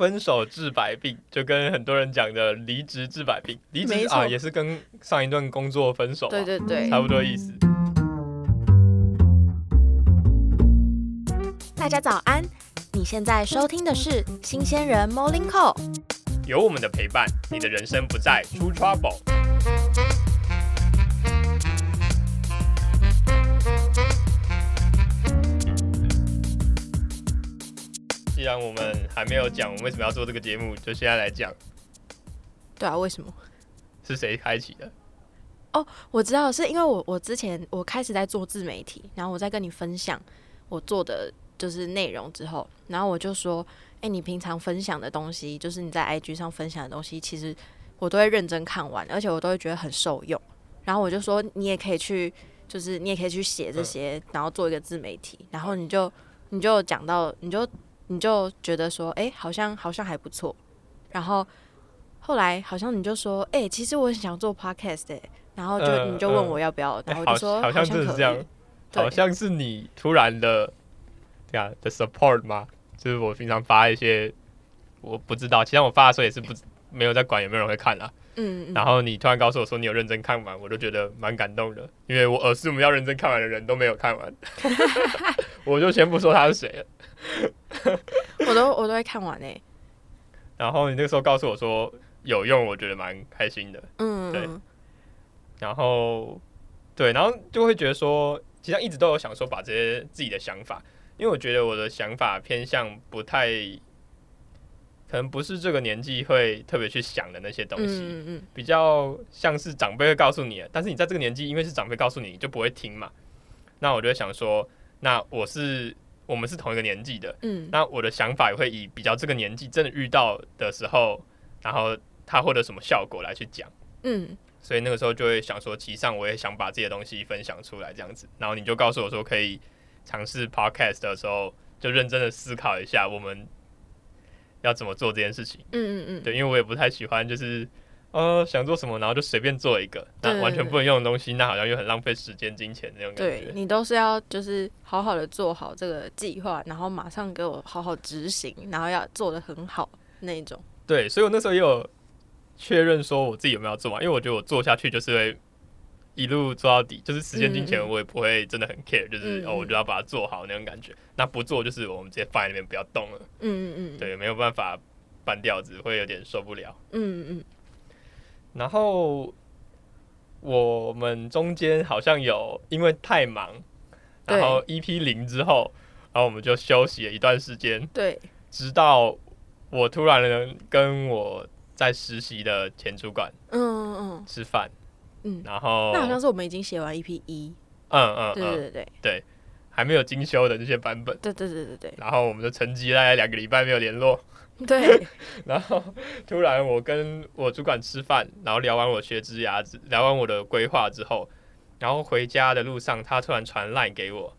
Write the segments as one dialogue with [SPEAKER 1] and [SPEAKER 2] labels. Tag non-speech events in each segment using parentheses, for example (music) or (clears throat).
[SPEAKER 1] 分手治百病，就跟很多人讲的离职治百病，离职啊也是跟上一段工作分手啊，
[SPEAKER 2] 对对对，
[SPEAKER 1] 差不多意思。
[SPEAKER 2] 大家早安！你现在收听的是新鲜人 Morning Call。
[SPEAKER 1] 有我们的陪伴，你的人生不再出 trouble。既然我们还没有讲我们为什么要做这个节目，就现在来讲
[SPEAKER 2] 对啊，为什么？
[SPEAKER 1] 是谁开启的。
[SPEAKER 2] 哦我知道是因为我我之前我开始在做自媒体，然后我在跟你分享我做的就是内容之后，然后我就说，哎、你平常分享的东西，就是你在 IG 上分享的东西，其实我都会认真看完，而且我都会觉得很受用。然后我就说，你也可以去，就是你也可以去写这些，然后做一个自媒体。然后你就你就讲到，你就你就觉得说，哎、好像好像还不错。然后后来好像你就说，哎、其实我很想做 podcast 哎、然后就、
[SPEAKER 1] 嗯
[SPEAKER 2] 你就问
[SPEAKER 1] 嗯
[SPEAKER 2] 我要不要，
[SPEAKER 1] 哎
[SPEAKER 2] 然后我就说
[SPEAKER 1] 好
[SPEAKER 2] 像
[SPEAKER 1] 像是这样好像是你突然的，对啊的 support 吗？就是我平常发一些，我不知道，其实我发的时候也是不没有在管有没有人会看啦。
[SPEAKER 2] 嗯，嗯
[SPEAKER 1] 然后你突然告诉我说你有认真看完，我就觉得蛮感动的，因为我耳是我们要认真看完的人都没有看完，(laughs) 我就先不说他是谁了。(laughs)
[SPEAKER 2] 我都我都会看完诶、
[SPEAKER 1] 然后你那个时候告诉我说有用，我觉得蛮开心的。
[SPEAKER 2] 嗯，
[SPEAKER 1] 对
[SPEAKER 2] 嗯
[SPEAKER 1] 然后对，然后就会觉得说，其实一直都有想说把这些自己的想法，因为我觉得我的想法偏向不太，可能不是这个年纪会特别去想的那些东西，
[SPEAKER 2] 嗯嗯
[SPEAKER 1] 比较像是长辈会告诉你的，但是你在这个年纪，因为是长辈告诉你，你就不会听嘛。那我就会想说，那我是我们是同一个年纪的，
[SPEAKER 2] 嗯
[SPEAKER 1] 那我的想法也会以比较这个年纪真的遇到的时候，然后他获得什么效果来去讲。
[SPEAKER 2] 嗯
[SPEAKER 1] 所以那个时候就会想说，其实上我也想把这些东西分享出来，这样子。然后你就告诉我说，可以尝试 podcast 的时候，就认真的思考一下我们要怎么做这件事情。
[SPEAKER 2] 嗯嗯嗯，
[SPEAKER 1] 对，因为我也不太喜欢，就是呃想做什么，然后就随便做一个，那完全不能用的东西，那好像又很浪费时间、金钱那种感觉。
[SPEAKER 2] 对你都是要就是好好的做好这个计划，然后马上给我好好执行，然后要做的很好那一种。
[SPEAKER 1] 对，所以我那时候也有确认说我自己有没有做完，因为我觉得我做下去就是会一路做到底，就是时间金钱
[SPEAKER 2] 嗯嗯。
[SPEAKER 1] 我也不会真的很 care，就是、
[SPEAKER 2] 嗯嗯。
[SPEAKER 1] 哦我就要把它做好那种感觉。那不做就是我们直接放在那边不要动了，
[SPEAKER 2] 嗯嗯嗯，
[SPEAKER 1] 对，没有办法搬掉，只，会有点受不了。
[SPEAKER 2] 嗯嗯
[SPEAKER 1] 然后我们中间好像有因为太忙，然后 EP 零之后，然后我们就休息了一段时间，
[SPEAKER 2] 对，
[SPEAKER 1] 直到我突然跟我在实习的前主管
[SPEAKER 2] 嗯嗯。
[SPEAKER 1] 吃饭，
[SPEAKER 2] 嗯，
[SPEAKER 1] 然后
[SPEAKER 2] 那好像是我们已经写完 EP 一，
[SPEAKER 1] 嗯嗯
[SPEAKER 2] 对
[SPEAKER 1] 对，
[SPEAKER 2] 对对。
[SPEAKER 1] 还没有精修的这些版本，
[SPEAKER 2] 对对对对对。
[SPEAKER 1] 然后我们的成绩大概两个礼拜没有联络，
[SPEAKER 2] 对。对，(laughs)
[SPEAKER 1] 然后突然我跟我主管吃饭，然后聊完我学职涯，聊完我的规划之后，然后回家的路上，他突然传 line 给我，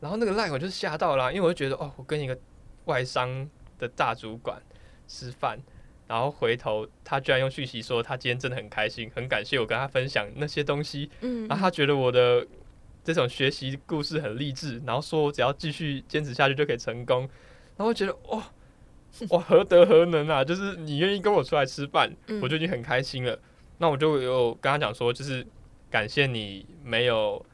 [SPEAKER 1] 然后那个 line 我就吓到了，因为我就觉得哦，我跟一个外商的大主管吃饭，然后回头他居然用讯息说他今天真的很开心，很感谢我跟他分享那些东西，
[SPEAKER 2] 嗯，
[SPEAKER 1] 然后他觉得我的这种学习故事很励志，然后说我只要继续坚持下去就可以成功，然后觉得哇哇何德何能啊！就是你愿意跟我出来吃饭，
[SPEAKER 2] 嗯
[SPEAKER 1] 我就已经很开心了。那我就有跟他讲说，就是感谢你没有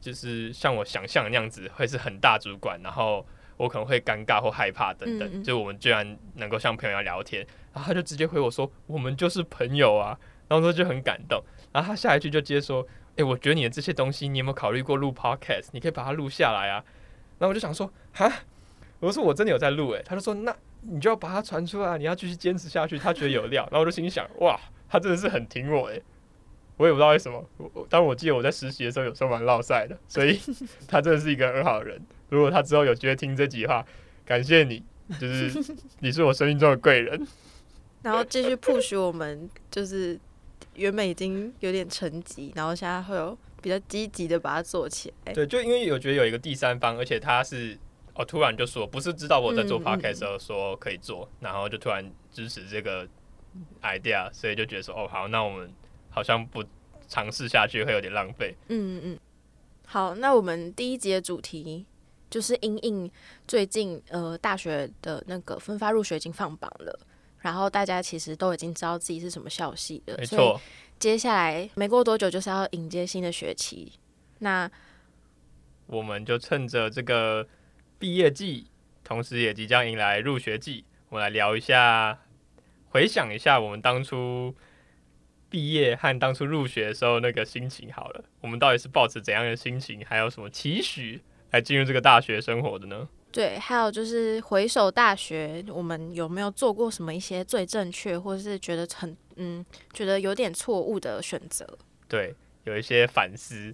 [SPEAKER 1] 就是像我想象的那样子会是很大主管，然后我可能会尴尬或害怕等等。就我们居然能够像朋友一样聊天，然后他就直接回我说我们就是朋友啊，然后说就很感动。然后他下一句就接说。诶，我觉得你的这些东西，你有没有考虑过录 podcast？你可以把它录下来啊。然后我就想说，哈，我说我真的有在录，诶，他就说那你就要把它传出来，你要继续坚持下去。他觉得有料，然后我就心想，哇，他真的是很挺我，诶，我也不知道为什么。但我记得我在实习的时候有时候蛮落赛的，所以 (laughs) 他真的是一个很好的人。如果他之后有机会听这集的话，感谢你，就是 (laughs) 你是我生命中的贵人。
[SPEAKER 2] 然后继续 push 我们，就是原本已经有点沉寂，然后现在会有比较积极的把它做起来。
[SPEAKER 1] 对，就因为有觉得有一个第三方，而且他是哦突然就说，不是知道我在做 podcast 的时候说可以做，然后就突然支持这个 idea，所以就觉得说哦好，那我们好像不尝试下去会有点浪费。
[SPEAKER 2] 嗯嗯，好，那我们第一集的主题就是因应最近呃大学的那个分发入学已经放榜了，然后大家其实都已经知道自己是什么校系的，
[SPEAKER 1] 没错，
[SPEAKER 2] 接下来没过多久就是要迎接新的学期。那
[SPEAKER 1] 我们就趁着这个毕业季，同时也即将迎来入学季，我们来聊一下，回想一下我们当初毕业和当初入学的时候那个心情。好了，我们到底是抱着怎样的心情，还有什么期许来进入这个大学生活的呢？
[SPEAKER 2] 对，还有就是回首大学，我们有没有做过什么一些最正确，或者是觉得很嗯觉得有点错误的选择？
[SPEAKER 1] 对，有一些反思，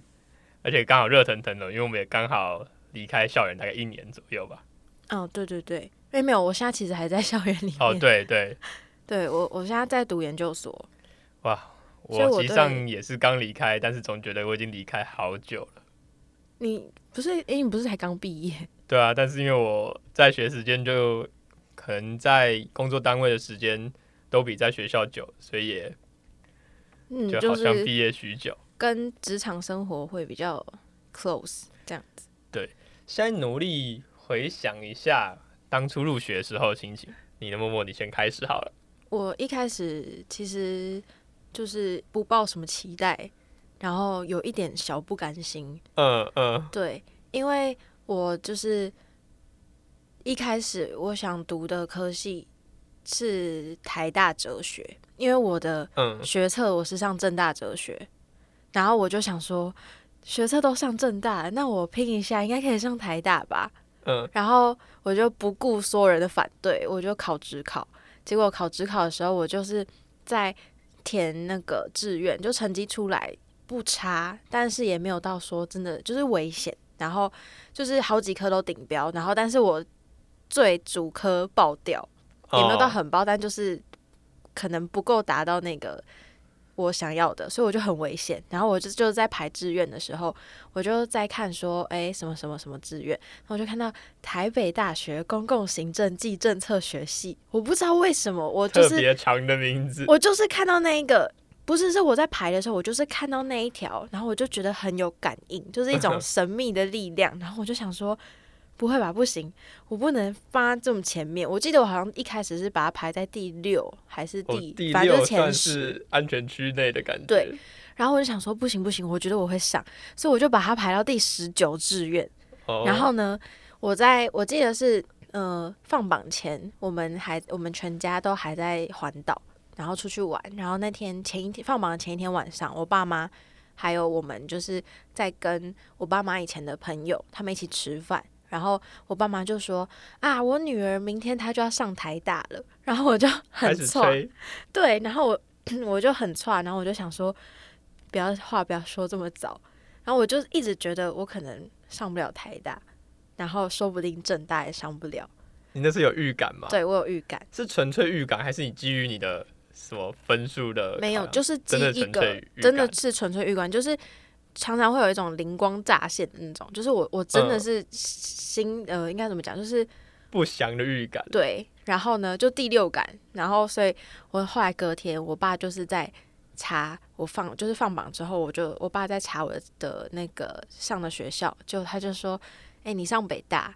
[SPEAKER 1] 而且刚好热腾腾的，因为我们也刚好离开校园大概一年左右吧。
[SPEAKER 2] 哦，对对对，因为没有，我现在其实还在校园里面。
[SPEAKER 1] 哦，对对，
[SPEAKER 2] 对我我现在在读研究所。
[SPEAKER 1] 哇，
[SPEAKER 2] 我
[SPEAKER 1] 我其实上也是刚离开，但是总觉得我已经离开好久了。
[SPEAKER 2] 你不是诶，你不是才刚毕业？
[SPEAKER 1] 对啊，但是因为我在学时间就可能在工作单位的时间都比在学校久，所以也
[SPEAKER 2] 嗯，
[SPEAKER 1] 就
[SPEAKER 2] 就是
[SPEAKER 1] 好像毕业许久。
[SPEAKER 2] 跟职场生活会比较 close 这样子。
[SPEAKER 1] 对，先努力回想一下当初入学的时候的心情。你的默默，你先开始好了。
[SPEAKER 2] 我一开始其实就是不抱什么期待，然后有一点小不甘心。
[SPEAKER 1] 嗯嗯
[SPEAKER 2] 对，因为我就是一开始我想读的科系是台大哲学，因为我的
[SPEAKER 1] 嗯，
[SPEAKER 2] 学测我是上正大哲学，然后我就想说，学测都上正大，那我拼一下应该可以上台大吧。
[SPEAKER 1] 嗯，
[SPEAKER 2] 然后我就不顾所有人的反对，我就考职考。结果考职考的时候，我就是在填那个志愿，就成绩出来不差，但是也没有到说真的就是危险。然后就是好几科都顶标，然后但是我最主科爆掉，也没有到
[SPEAKER 1] 哦
[SPEAKER 2] 很爆，但就是可能不够达到那个我想要的，所以我就很危险。然后我就就在排志愿的时候，我就在看说，哎，什么什么什么志愿，然后我就看到台北大学公共行政暨政策学系，我不知道为什么，我就
[SPEAKER 1] 特
[SPEAKER 2] 是
[SPEAKER 1] 别长的名字。
[SPEAKER 2] 我就是看到那一个。不是，是我在排的时候，我就是看到那一条，然后我就觉得很有感应，就是一种 (laughs) 神秘的力量。然后我就想说，不会吧，不行，我不能发这么前面。我记得我好像一开始是把它排在第六还是
[SPEAKER 1] 哦
[SPEAKER 2] 第，
[SPEAKER 1] 第
[SPEAKER 2] 反正
[SPEAKER 1] 算
[SPEAKER 2] 是前十。
[SPEAKER 1] 是安全区内的感觉。
[SPEAKER 2] 对，然后我就想说，不行不行，我觉得我会上，所以我就把它排到第十九志愿。
[SPEAKER 1] 哦，
[SPEAKER 2] 然后呢，我在我记得是呃放榜前，我们还我们全家都还在环岛，然后出去玩。然后那天前一天放榜的前一天晚上，我爸妈还有我们就是在跟我爸妈以前的朋友他们一起吃饭。然后我爸妈就说啊，我女儿明天她就要上台大了。然后我就很错，对，然后我 (clears throat) 我就很差，然后我就想说，不要话不要说这么早，然后我就一直觉得我可能上不了台大，然后说不定正大也上不了，
[SPEAKER 1] 你那是有预感吗？
[SPEAKER 2] 对我有预感，
[SPEAKER 1] 是纯粹预感，还是你基于你的什么分数的？
[SPEAKER 2] 没有，就是记
[SPEAKER 1] 真的
[SPEAKER 2] 一个真的是纯粹预感，就是常常会有一种灵光乍现的那种，就是我我真的
[SPEAKER 1] 嗯
[SPEAKER 2] 是心、呃应该怎么讲，就是
[SPEAKER 1] 不祥的预感。
[SPEAKER 2] 对，然后呢，就第六感，然后所以我后来隔天，我爸就是在查我放，就是放榜之后，我就我爸在查我的那个上的学校，就他就说，哎、你上北大，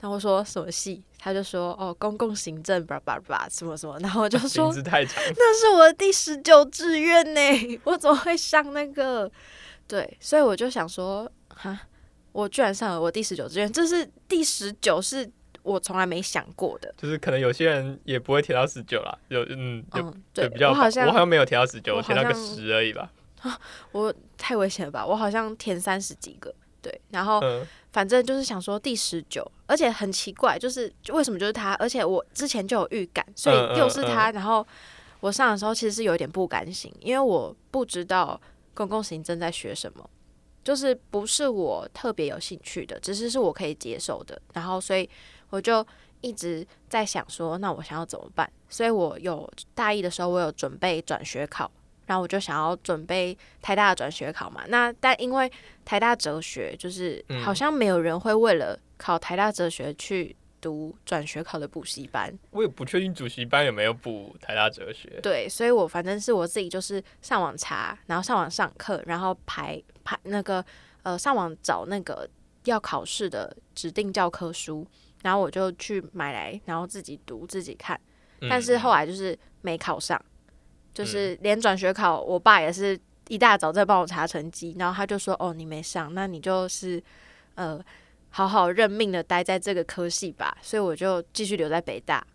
[SPEAKER 2] 然后我说什么系，他就说哦，公共行政，叭叭叭，什么什么，然后我就
[SPEAKER 1] 名
[SPEAKER 2] 说
[SPEAKER 1] 字太长，(laughs)
[SPEAKER 2] 那是我的第十九志愿呢，(laughs) 我怎么会上那个？对，所以我就想说，哈，我居然上了我第十九志愿，这是第十九，是我从来没想过的。
[SPEAKER 1] 就是可能有些人也不会填到十九啦，有嗯，有、
[SPEAKER 2] 嗯，对，
[SPEAKER 1] 比较
[SPEAKER 2] 我好像
[SPEAKER 1] 我好像没有填到十九，
[SPEAKER 2] 我
[SPEAKER 1] 我填到个十而已吧。
[SPEAKER 2] 我太危险了吧，我好像填三十几个，对，然后
[SPEAKER 1] 嗯，
[SPEAKER 2] 反正就是想说第十九，而且很奇怪，就是就为什么就是他，而且我之前就有预感，所
[SPEAKER 1] 嗯
[SPEAKER 2] 以又是他，然后我上的时候其实是有一点不甘心，因为我不知道公共行政在学什么。就是不是我特别有兴趣的，只是是我可以接受的，然后所以我就一直在想说，那我想要怎么办？所以我有大一的时候，我有准备转学考，然后我就想要准备台大的转学考嘛。那但因为台大哲学，就是
[SPEAKER 1] 嗯
[SPEAKER 2] 好像没有人会为了考台大哲学去读转学考的补习班，
[SPEAKER 1] 我也不确定主习班有没有补台大哲学。
[SPEAKER 2] 对，所以我反正是我自己就是上网查，然后上网上课，然后排排那个呃上网找那个要考试的指定教科书，然后我就去买来，然后自己读自己看。但是后来就是没考上，就是连转学考，我爸也是一大早在帮我查成绩，然后他就说：“哦，你没上，那你就是呃好好认命的待在这个科系吧。”所以我就继续留在北大。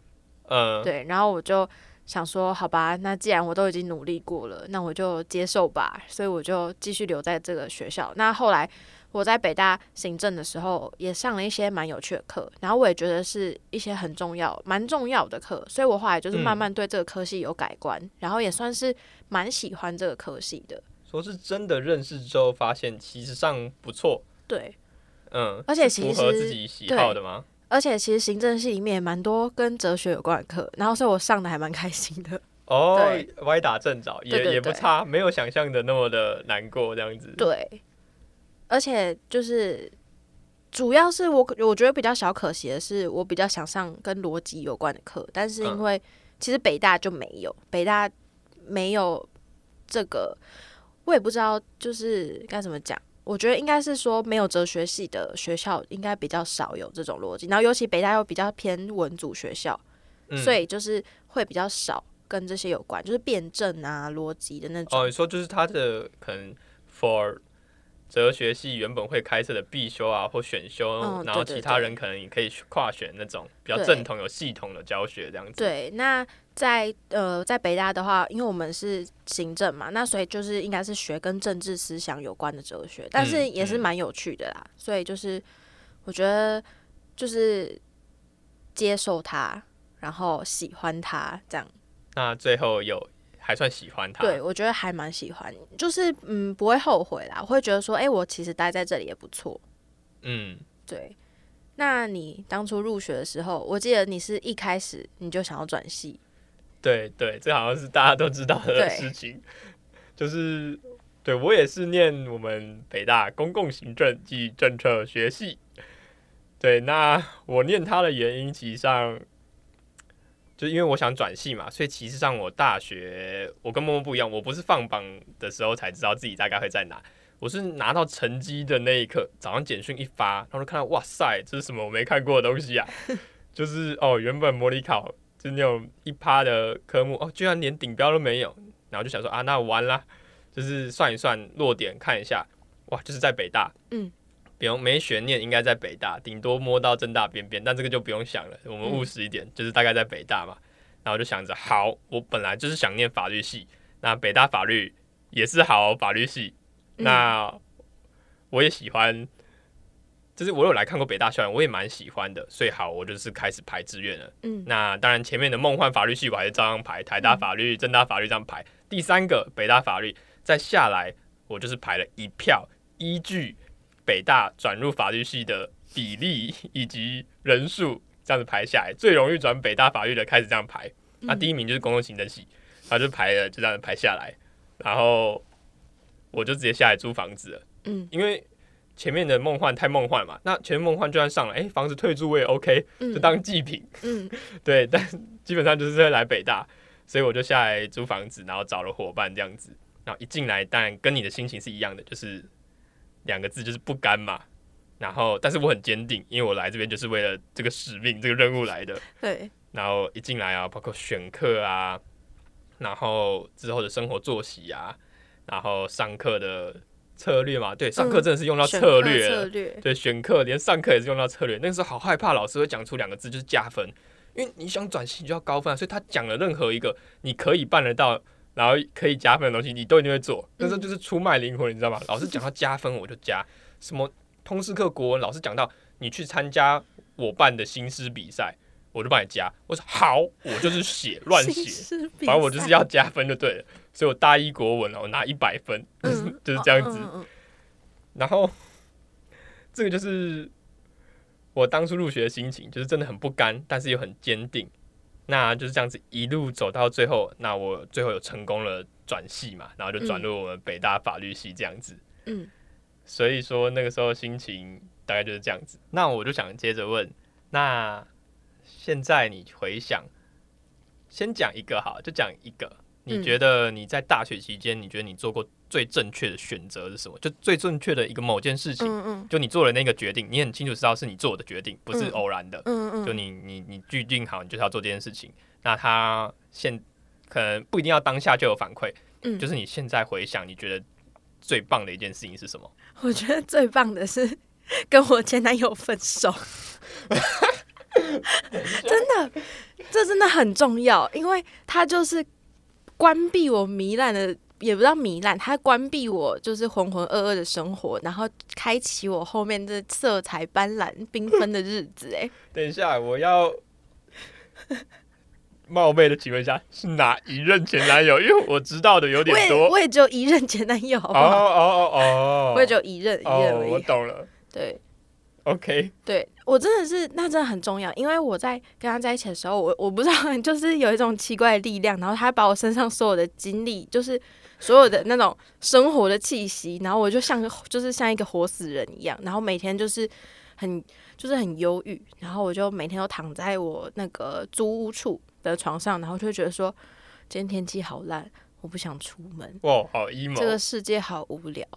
[SPEAKER 1] 嗯，
[SPEAKER 2] 对，然后我就想说，好吧，那既然我都已经努力过了，那我就接受吧。所以我就继续留在这个学校。那后来我在北大行政的时候，也上了一些蛮有趣的课，然后我也觉得是一些很重要、蛮重要的课。所以我后来就是慢慢对这个科系有改观，然后也算是蛮喜欢这个科系的。
[SPEAKER 1] 说是真的认识之后，发现其实上不错。
[SPEAKER 2] 对，
[SPEAKER 1] 嗯，
[SPEAKER 2] 而且其
[SPEAKER 1] 符合
[SPEAKER 2] 实
[SPEAKER 1] 自己喜好的吗？
[SPEAKER 2] 而且其实行政系里面也蛮多跟哲学有关的课，然后所以我上的还蛮开心的。(laughs)
[SPEAKER 1] 哦
[SPEAKER 2] 对，
[SPEAKER 1] 歪打正着，也
[SPEAKER 2] 对对对
[SPEAKER 1] 也不差，没有想象的那么的难过这样子。
[SPEAKER 2] 对，而且就是主要是我我觉得比较小可惜的是，我比较想上跟逻辑有关的课，但是因
[SPEAKER 1] 嗯
[SPEAKER 2] 为其实北大就没有，北大没有这个，我也不知道就是该怎么讲。我觉得应该是说，没有哲学系的学校应该比较少有这种逻辑，然后尤其北大又比较偏文组学校，
[SPEAKER 1] 嗯
[SPEAKER 2] 所以就是会比较少跟这些有关，就是辩证啊、逻辑的那种。
[SPEAKER 1] 哦，你说就是他的可能 for 哲学系原本会开设的必修啊或选修，
[SPEAKER 2] 嗯
[SPEAKER 1] 然后其他人可能也可以跨选那种比较正统有系统的教学这样子。，
[SPEAKER 2] 对，那在呃在北大的话，因为我们是行政嘛，那所以就是应该是学跟政治思想有关的哲学，但是也是
[SPEAKER 1] 嗯
[SPEAKER 2] 蛮有趣的啦。所以就是我觉得就是接受它，然后喜欢它，这样。
[SPEAKER 1] 那最后有还算喜欢它。
[SPEAKER 2] 对，我觉得还蛮喜欢，就是嗯不会后悔啦，我会觉得说，哎、我其实待在这里也不错。
[SPEAKER 1] 嗯，
[SPEAKER 2] 对，那你当初入学的时候，我记得你是一开始你就想要转系，
[SPEAKER 1] 对对，这好像是大家都知道的事情，就是对我也是念我们北大公共行政及政策学系。对，那我念它的原因，其实上就因为我想转系嘛，所以其实上我大学我跟默默不一样，我不是放榜的时候才知道自己大概会在哪，我是拿到成绩的那一刻，早上简讯一发，然后就看到哇塞，这是什么我没看过的东西啊！(laughs) 就是哦，原本模拟考就那种一趴的科目，哦，居然连顶标都没有，然后就想说啊，那完啦，就是算一算落点，看一下，哇，就是在北大，
[SPEAKER 2] 嗯，
[SPEAKER 1] 不用没悬念，应该在北大，顶多摸到正大边边，但这个就不用想了，我们务实一点，就是大概在北大嘛。然后就想着，好，我本来就是想念法律系，那北大法律也是好法律系，
[SPEAKER 2] 嗯。
[SPEAKER 1] 那我也喜欢，就是我有来看过北大校园，我也蛮喜欢的，所以好，我就是开始排志愿了。
[SPEAKER 2] 嗯
[SPEAKER 1] 那当然前面的梦幻法律系我还是照样排，台大法律、政大法律这样排。第三个北大法律，再下来我就是排了一票，依据北大转入法律系的比例以及人数这样子排下来，最容易转北大法律的开始这样排。那第一名就是公共行政系，然后就排了就这样排下来，然后我就直接下来租房子了。
[SPEAKER 2] 嗯
[SPEAKER 1] 因为前面的梦幻太梦幻嘛，那前面梦幻就算上了，哎、房子退租我也 OK，
[SPEAKER 2] 嗯
[SPEAKER 1] 就当祭品。
[SPEAKER 2] 嗯 (laughs)
[SPEAKER 1] 对，但基本上就是会来北大，所以我就下来租房子，然后找了伙伴这样子。然后一进来，当然跟你的心情是一样的，就是两个字，就是不甘嘛。然后，但是我很坚定，因为我来这边就是为了这个使命、这个任务来的。
[SPEAKER 2] 对，
[SPEAKER 1] 然后一进来啊，包括选课啊，然后之后的生活作息啊，然后上课的策略嘛，对，上课真的是用到策略了。
[SPEAKER 2] 策略，
[SPEAKER 1] 对，选课连上课也是用到策略。那个时候好害怕老师会讲出两个字，就是加分，因为你想转系就要高分啊，所以他讲了任何一个你可以办得到，然后可以加分的东西，你都一定会做。那时候就是出卖灵魂，你知道吗？老师讲到加分我就加，什么通识课国文老师讲到你去参加我办的新诗比赛，我就帮你加。我说好，我就是写乱，写反正我就是要加分就对了。所以我大一国文哦，我拿一百分，
[SPEAKER 2] 嗯
[SPEAKER 1] 就是这样子。
[SPEAKER 2] 嗯嗯
[SPEAKER 1] 然后这个就是我当初入学的心情，就是真的很不甘，但是又很坚定。那就是这样子一路走到最后，那我最后有成功了转系嘛，然后就转入我们北大法律系这样子。
[SPEAKER 2] 嗯
[SPEAKER 1] 所以说那个时候心情大概就是这样子。那我就想接着问，那现在你回想，先讲一个好，就讲一个，你
[SPEAKER 2] 嗯
[SPEAKER 1] 觉得你在大学期间，你觉得你做过最正确的选择是什么？就最正确的一个某件事情，
[SPEAKER 2] 嗯嗯
[SPEAKER 1] 就你做了那个决定，你很清楚知道是你做的决定，不是
[SPEAKER 2] 嗯
[SPEAKER 1] 偶然的。
[SPEAKER 2] 嗯嗯，
[SPEAKER 1] 就你你你决定好，你就是要做这件事情。那他现可能不一定要当下就有反馈，
[SPEAKER 2] 嗯，
[SPEAKER 1] 就是你现在回想，你觉得最棒的一件事情是什么？(laughs)
[SPEAKER 2] 我觉得最棒的是 (laughs) 跟我前男友分手，(laughs) 真的，这真的很重要，因为他就是关闭我糜烂的，也不知道糜烂，他关闭我就是浑浑噩噩的生活，然后开启我后面这色彩斑斓、缤纷的日子。哎，(laughs)
[SPEAKER 1] 等一下，我要冒昧的请问一下，是哪一任前男友？因为我知道的有点多。
[SPEAKER 2] 我也只有一任前男友，好不
[SPEAKER 1] 哦
[SPEAKER 2] 好？
[SPEAKER 1] 哦哦哦，
[SPEAKER 2] 我也只有一任，一任
[SPEAKER 1] 哦，
[SPEAKER 2] 而已。
[SPEAKER 1] 我懂了。
[SPEAKER 2] 对
[SPEAKER 1] ，OK，
[SPEAKER 2] 对我真的是，那真的很重要，因为我在跟他在一起的时候，我我不知道，(laughs) 就是有一种奇怪的力量，然后他把我身上所有的精力，就是所有的那种生活的气息，然后我就像个就是像一个活死人一样，然后每天就是很就是很忧郁，然后我就每天都躺在我那个租屋处的床上，然后就会觉得说，今天天气好烂，我不想出门，
[SPEAKER 1] 哇，好 emo。
[SPEAKER 2] 这个世界好无聊，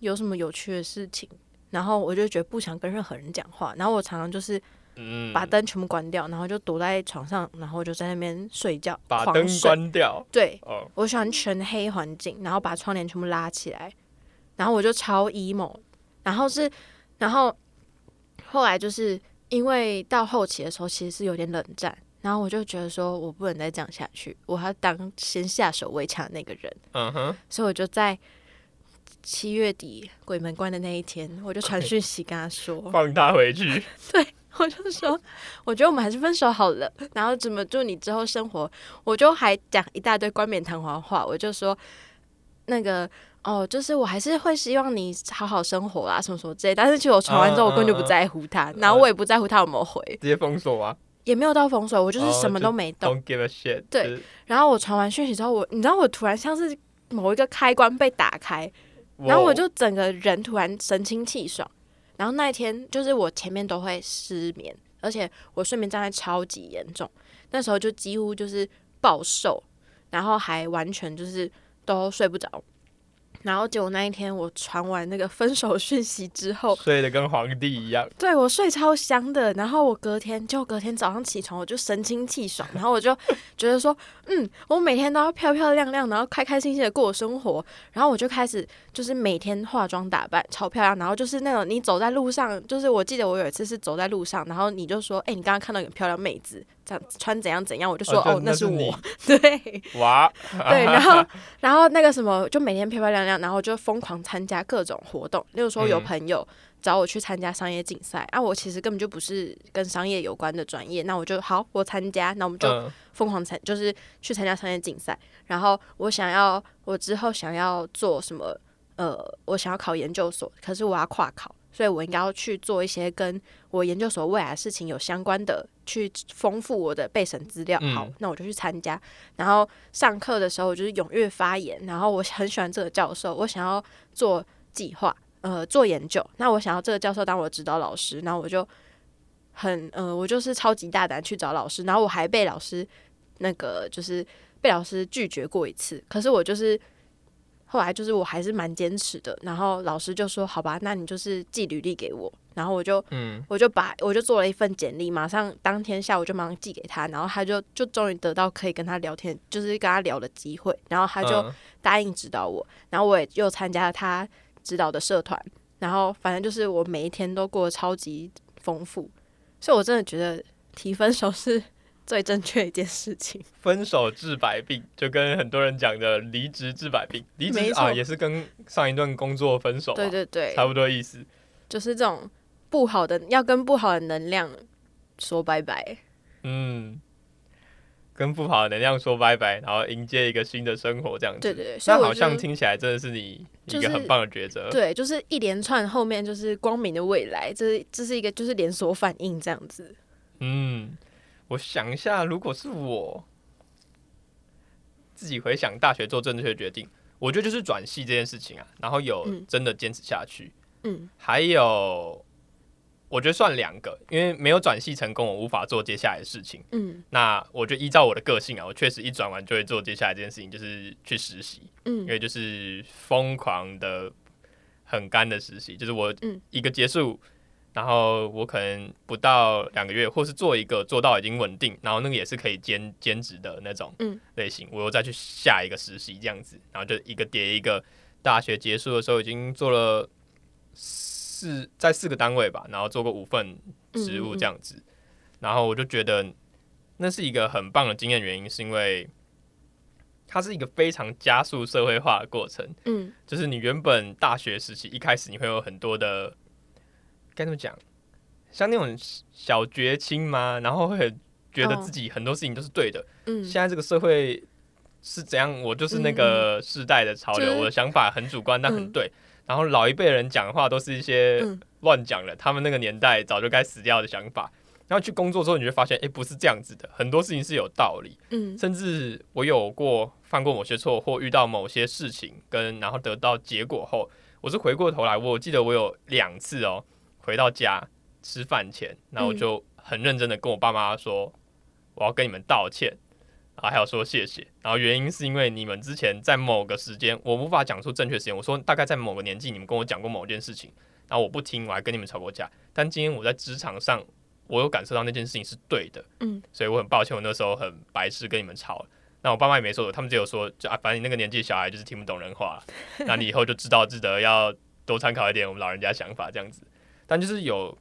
[SPEAKER 2] 有什么有趣的事情？然后我就觉得不想跟任何人讲话，然后我常常就是
[SPEAKER 1] 嗯，
[SPEAKER 2] 把灯全部关掉，然后就躲在床上，然后就在那边睡觉，
[SPEAKER 1] 把灯。关掉。
[SPEAKER 2] 对，
[SPEAKER 1] 哦，
[SPEAKER 2] 我喜欢全黑环境，然后把窗帘全部拉起来，然后我就超 emo。然后是，然后后来就是因为到后期的时候，其实是有点冷战，然后我就觉得说我不能再这样下去，我要当先下手为强的那个人。
[SPEAKER 1] 嗯哼，
[SPEAKER 2] 所以我就在七月底鬼门关的那一天，我就传讯息跟他说，
[SPEAKER 1] 放他回去。(laughs)
[SPEAKER 2] 对我就说，我觉得我们还是分手好了。然后怎么祝你之后生活，我就还讲一大堆冠冕堂皇话，我就说那个。哦，就是我还是会希望你好好生活啊，什么什么之类。但是其实我传完之后，我根本就不在乎他，然后我也不在乎他有没有回，
[SPEAKER 1] 直接封锁啊 (laughs)
[SPEAKER 2] 也没有到封锁，我就是
[SPEAKER 1] 哦
[SPEAKER 2] 什么都没动。
[SPEAKER 1] ？Don't give a shit。
[SPEAKER 2] 对，然后我传完讯息之后，我你知道我突然像是某一个开关被打开，然后我就整个人突然神清气爽。然后那一天就是我前面都会失眠，而且我睡眠障碍超级严重，那时候就几乎就是暴瘦，然后还完全就是都睡不着。然后结果那一天我传完那个分手讯息之后，(laughs)
[SPEAKER 1] 睡得跟皇帝一样。
[SPEAKER 2] 对我睡超香的，然后我隔天就隔天早上起床，我就神清气爽，然后我就 (laughs) 觉得说，嗯，我每天都要漂漂亮亮，然后开开心心的过生活，然后我就开始就是每天化妆打扮超漂亮，然后就是那种你走在路上，就是我记得我有一次是走在路上，然后你就说，哎、你刚刚看到一个漂亮妹子，这样穿怎样怎样，我就说，
[SPEAKER 1] 哦
[SPEAKER 2] 哦，那是我，对。
[SPEAKER 1] 哇，
[SPEAKER 2] 对，然后 (laughs) 然后那个什么，就每天漂漂亮亮，然后就疯狂参加各种活动。例如说，有
[SPEAKER 1] 嗯
[SPEAKER 2] 朋友找我去参加商业竞赛，啊，我其实根本就不是跟商业有关的专业，那我就好，我参加，那我们就
[SPEAKER 1] 嗯
[SPEAKER 2] 疯狂参，就是去参加商业竞赛。然后我想要，我之后想要做什么？呃，我想要考研究所，可是我要跨考，所以我应该要去做一些跟我研究所未来的事情有相关的，去丰富我的备审资料。好
[SPEAKER 1] 嗯，
[SPEAKER 2] 那我就去参加。然后上课的时候，我就是踊跃发言。然后我很喜欢这个教授，我想要做计划，呃，做研究。那我想要这个教授当我的指导老师，然后我就很呃，我就是超级大胆去找老师，然后我还被老师那个就是被老师拒绝过一次。可是我就是后来就是我还是蛮坚持的，然后老师就说：“好吧，那你就是寄履历给我。”然后我就
[SPEAKER 1] 嗯，
[SPEAKER 2] 我就把我就做了一份简历，马上当天下午就马上寄给他，然后他就就终于得到可以跟他聊天，就是跟他聊的机会，然后他就
[SPEAKER 1] 嗯
[SPEAKER 2] 答应指导我，然后我也又参加了他指导的社团，然后反正就是我每一天都过得超级丰富，所以我真的觉得提分手是最正确一件事情。
[SPEAKER 1] 分手治百病，就跟很多人讲的离职治百病，离职啊也是跟上一段工作分手嘛，
[SPEAKER 2] 对对对，
[SPEAKER 1] 差不多意思。
[SPEAKER 2] 就是这种不好的要跟不好的能量说拜拜。
[SPEAKER 1] 嗯，跟不好的能量说拜拜，然后迎接一个新的生活，这样子。
[SPEAKER 2] 对对对，
[SPEAKER 1] 那好像听起来真的是你一
[SPEAKER 2] 就是
[SPEAKER 1] 个很棒的抉择。
[SPEAKER 2] 对，就是一连串后面就是光明的未来，这是这是一个就是连锁反应这样子。
[SPEAKER 1] 嗯，我想一下，如果是我自己回想大学做正确的决定，我觉得就是转系这件事情啊，然后有
[SPEAKER 2] 嗯。
[SPEAKER 1] 真的坚持下去，
[SPEAKER 2] 嗯。
[SPEAKER 1] 还有我觉得算两个，因为没有转系成功，我无法做接下来的事情。
[SPEAKER 2] 嗯。
[SPEAKER 1] 那我就依照我的个性啊，我确实一转完就会做接下来这件事情，就是去实习，嗯。因
[SPEAKER 2] 嗯
[SPEAKER 1] 为就是疯狂的很干的实习，就是我
[SPEAKER 2] 嗯。
[SPEAKER 1] 一个结束，然后我可能不到两个月，或是做一个做到已经稳定，然后那个也是可以兼兼职的那种
[SPEAKER 2] 嗯
[SPEAKER 1] 类型，我又再去下一个实习这样子，然后就一个叠一个。大学结束的时候已经做了四在四个单位吧，然后做过五份职务这样子，然后我就觉得那是一个很棒的经验，原因是因为它是一个非常加速社会化的过程。
[SPEAKER 2] 嗯
[SPEAKER 1] 就是你原本大学时期一开始你会有很多的该怎么讲，像那种小绝亲嘛？然后会觉得自己很多事情都是对的。
[SPEAKER 2] 嗯
[SPEAKER 1] 现在这个社会是怎样？我就是那个世代的潮流，
[SPEAKER 2] 就是
[SPEAKER 1] 我的想法很主观，但很
[SPEAKER 2] 嗯
[SPEAKER 1] 对。然后老一辈人讲话都是一些
[SPEAKER 2] 嗯
[SPEAKER 1] 乱讲的，他们那个年代早就该死掉的想法。然后去工作之后，你就发现，哎、不是这样子的，很多事情是有道理。
[SPEAKER 2] 嗯
[SPEAKER 1] 甚至我有过犯过某些错，或遇到某些事情，跟然后得到结果后，我是回过头来，我记得我有两次哦，回到家吃饭前，然后我就很认真的跟我爸妈说，我要跟你们道歉，然后还有说谢谢。然后原因是因为你们之前在某个时间，我无法讲出正确时间，我说大概在某个年纪，你们跟我讲过某件事情，然后我不听，我还跟你们吵过架。但今天我在职场上，我有感受到那件事情是对的，
[SPEAKER 2] 嗯，
[SPEAKER 1] 所以我很抱歉，我那时候很白痴跟你们吵。那我爸妈也没说，他们只有说，就啊，反正你那个年纪小孩就是听不懂人话，那你以后就知道记得要多参考一点我们老人家想法这样子。但就是有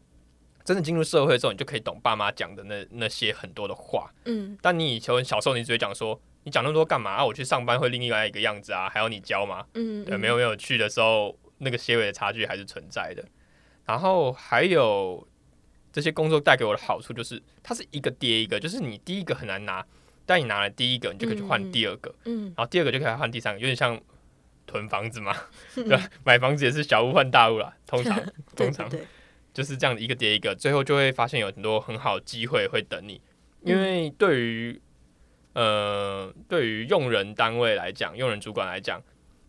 [SPEAKER 1] 真的进入社会之后，你就可以懂爸妈讲的那那些很多的话。
[SPEAKER 2] 嗯
[SPEAKER 1] 但你以前小时候，你只会讲说，你讲那么多干嘛啊？我去上班会另外一个样子啊，还要你教吗？
[SPEAKER 2] 嗯，
[SPEAKER 1] 对，没有没有去的时候，那个些微的差距还是存在的。然后还有这些工作带给我的好处，就是它是一个跌一个，就是你第一个很难拿，但你拿了第一个，你就可以去换第二个，
[SPEAKER 2] 嗯
[SPEAKER 1] 然后第二个就可以换第三个，有点像囤房子嘛，(laughs) 对吧？买房子也是小屋换大屋啦，通常 (laughs) 通常。就是这样一个叠一个，最后就会发现有很多很好的机会会等你。因为对于呃，对于用人单位来讲，用人主管来讲，